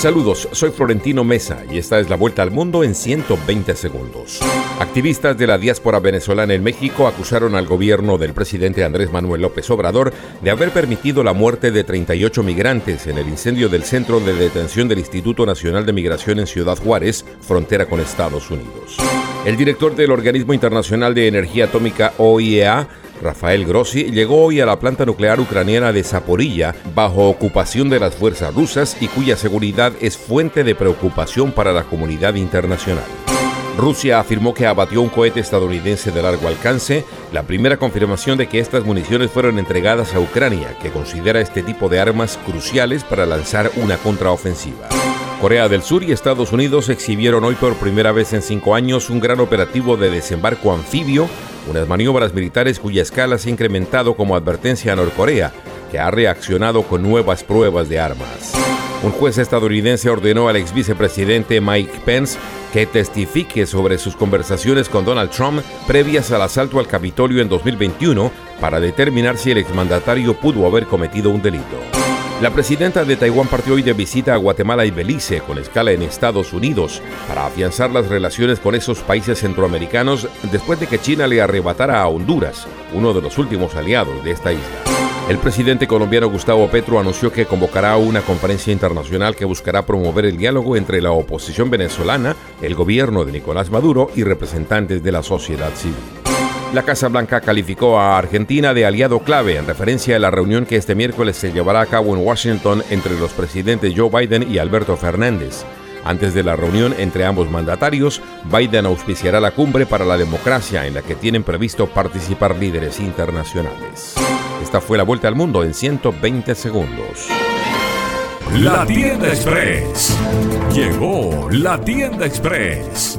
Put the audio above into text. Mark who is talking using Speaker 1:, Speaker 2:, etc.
Speaker 1: Saludos, soy Florentino Mesa y esta es la vuelta al mundo en 120 segundos. Activistas de la diáspora venezolana en México acusaron al gobierno del presidente Andrés Manuel López Obrador de haber permitido la muerte de 38 migrantes en el incendio del centro de detención del Instituto Nacional de Migración en Ciudad Juárez, frontera con Estados Unidos. El director del Organismo Internacional de Energía Atómica OIEA Rafael Grossi llegó hoy a la planta nuclear ucraniana de Zaporilla bajo ocupación de las fuerzas rusas y cuya seguridad es fuente de preocupación para la comunidad internacional. Rusia afirmó que abatió un cohete estadounidense de largo alcance, la primera confirmación de que estas municiones fueron entregadas a Ucrania, que considera este tipo de armas cruciales para lanzar una contraofensiva. Corea del Sur y Estados Unidos exhibieron hoy por primera vez en cinco años un gran operativo de desembarco anfibio unas maniobras militares cuya escala se ha incrementado como advertencia a Norcorea, que ha reaccionado con nuevas pruebas de armas. Un juez estadounidense ordenó al ex vicepresidente Mike Pence que testifique sobre sus conversaciones con Donald Trump previas al asalto al Capitolio en 2021 para determinar si el exmandatario pudo haber cometido un delito. La presidenta de Taiwán partió hoy de visita a Guatemala y Belice con escala en Estados Unidos para afianzar las relaciones con esos países centroamericanos después de que China le arrebatara a Honduras, uno de los últimos aliados de esta isla. El presidente colombiano Gustavo Petro anunció que convocará una conferencia internacional que buscará promover el diálogo entre la oposición venezolana, el gobierno de Nicolás Maduro y representantes de la sociedad civil. La Casa Blanca calificó a Argentina de aliado clave en referencia a la reunión que este miércoles se llevará a cabo en Washington entre los presidentes Joe Biden y Alberto Fernández. Antes de la reunión entre ambos mandatarios, Biden auspiciará la cumbre para la democracia en la que tienen previsto participar líderes internacionales. Esta fue la vuelta al mundo en 120 segundos.
Speaker 2: La tienda express. Llegó la tienda express